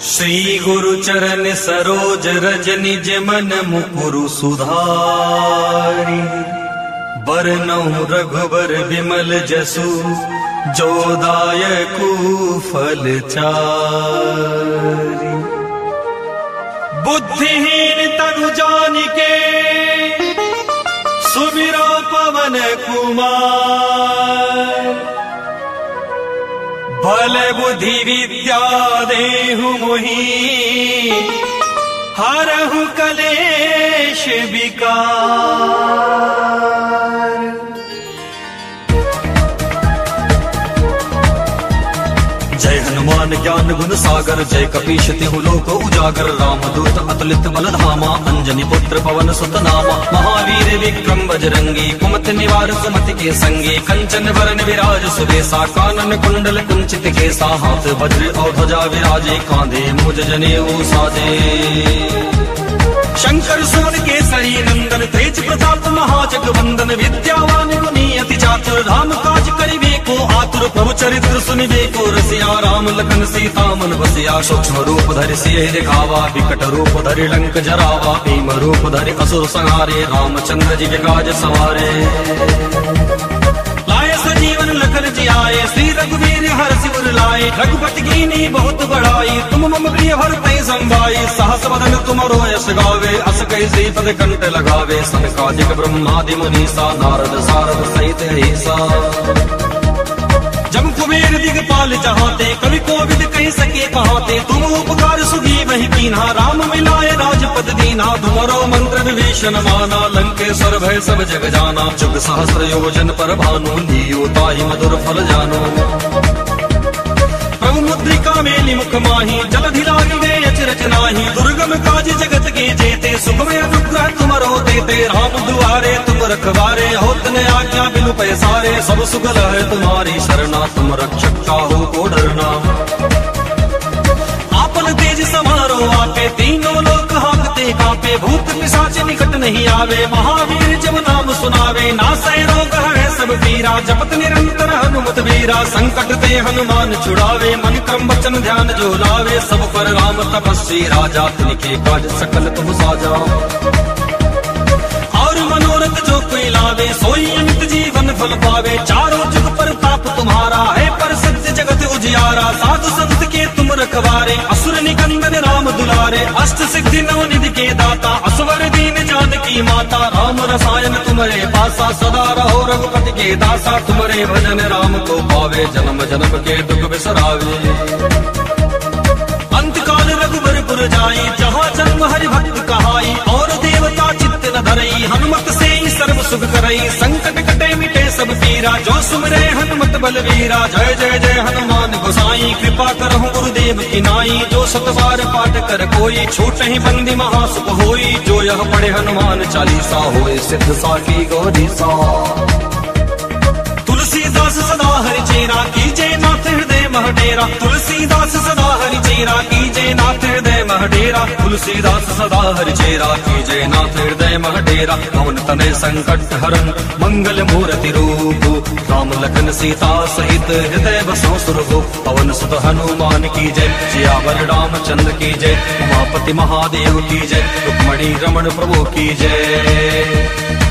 श्री गुरु चरण सरोज रज निज मन मुकुरु सुधारी। बरनऊ रघुबर विमल जसु जोदायकु फल चारी। बुद्धिहीन तनु जानिके सुमिरो पवन कुमार बल बुद्धि विद्या देहु मुहि। हरहु कलेश विकार जय हनुमान ज्ञान गुण सागर, जय कपीश तिहु लोक उजागर। राम दूत अतुलित बल धामा अंजनी पुत्र पवन सुत नामा महावीर विक्रम बजरंगी, कुमत निवार सुमति के संगी। कंचन वरण विराज सुबेसा कानन कुंडल कुंचित केसा हाथ वज्र और ध्वजा विराजे कांधे, मुझ जने साजे शंकर सुमन केसरी नंदन, तेज प्रताप महाजग वंदन। विद्यावान गुनी अति चातुर राम काज करिबे को आतुर प्रभु चरित्र सुनिबे को रसिया राम लखन सीता मन बसिया। सूक्ष्म रूप धरि सिय दिखावा, विकट रूप धरि लंक जरावा। भीम रूप धरि असुर संहारे, रामचंद्र जी के सवारे। लाए सजीवन लखन जियाए, श्री रघुवीर हर सिवर लाए। रघुपति कीनी बहुत बड़ाई तुम मम प्रिय भरते संभाई सहस बदन तुमरो यश गावे, अस कई श्रीपद कंठ लगावे। सनकादिक ब्रह्मादि मुनीसा, नारद सारद सहित ऐसा कुबेर दिगपाल जहाते कवि कोविद कह सके कहाते तुम उपकार सुगी वही कीन्हा, राम मिलाए राजपद दीना तुम्हारो मंत्र विभीषण माना लंकेश्वर भय सब जग जाना। जुग सहस्र योजन पर भानु लियो ताहि मधुर फल जानो। प्रभु मुद्रिका मेली मुख माही जलधि लागी गए अचरज नाही। दुर्गम काज जगत के जेते सुख सुखमय अनुग्रह तुमरो देते राम दुआरे तुम रखवारे, होत न बिनु पैसारे सब सुगल है तुम्हारी शरणा तुम रक्षक काहू को डरना। आपन तेज समारो आपे तीनों लोक हाकते कापे। भूत पिशाच निकट नहीं आवे, महावीर जब नाम सुनावे। नासै रोग है सब पीरा, जपत निरंतर हनुमत वीरा। संकट ते हनुमान छुड़ावे, मन क्रम वचन ध्यान जो लावे। सब पर राम तपस्वी, राजा तिनके काज सकल तुम साजा। और मनोरथ जो कोई लावे, सोई फल पावे। चारों जुग पर ताप तुम्हारा है, पर सत्य जगत उजियारा। साधु संत के तुम रखवारे। असुर निकंदन राम दुलारे। अष्ट सिद्धि नव निधि के दाता। असवर दीन जानकी माता। राम रसायन तुम्हारे पासा। सदा रहो रघुपति के दासा। तुम्हारे भजन राम को पावे। जन्म जन्म के दुख बिसरावे। रघुबरपुर जाई। जहाँ जन्म हरि भक्त कहाई। और देवता चित्त न धरई। हनुमत से ही सर्व सुख करई। संकट सब पीरा जो सुमरे हनुमत बलवीरा। जय जय जय हनुमान गोसाई, कृपा करहु गुरुदेव की नाई। जो सतबार पाठ कर कोई, छूट ही बंदी महासुख होई। जो यह पढ़े हनुमान चालीसा होए, सिद्ध साकी गौरी सा तुलसीदास सदा हरि चेरा, कीजे नाथ हृदय महडेरा तुलसीदास सदा हरि चेरा, कीजे नाथ हृदय महडेरा, तुलसीदास सदा हर चेरा कीजे नाथ हृदय महडेरा पवन तनय संकट हरन मंगल मूर्ति रूप, राम लखन सीता सहित हृदय बसो सुरभु, पवन सुत हनुमान की जय जियावर रामचंद्र की जय, उमापति महादेव की जय, रुक्मणी रमण प्रभु की जय।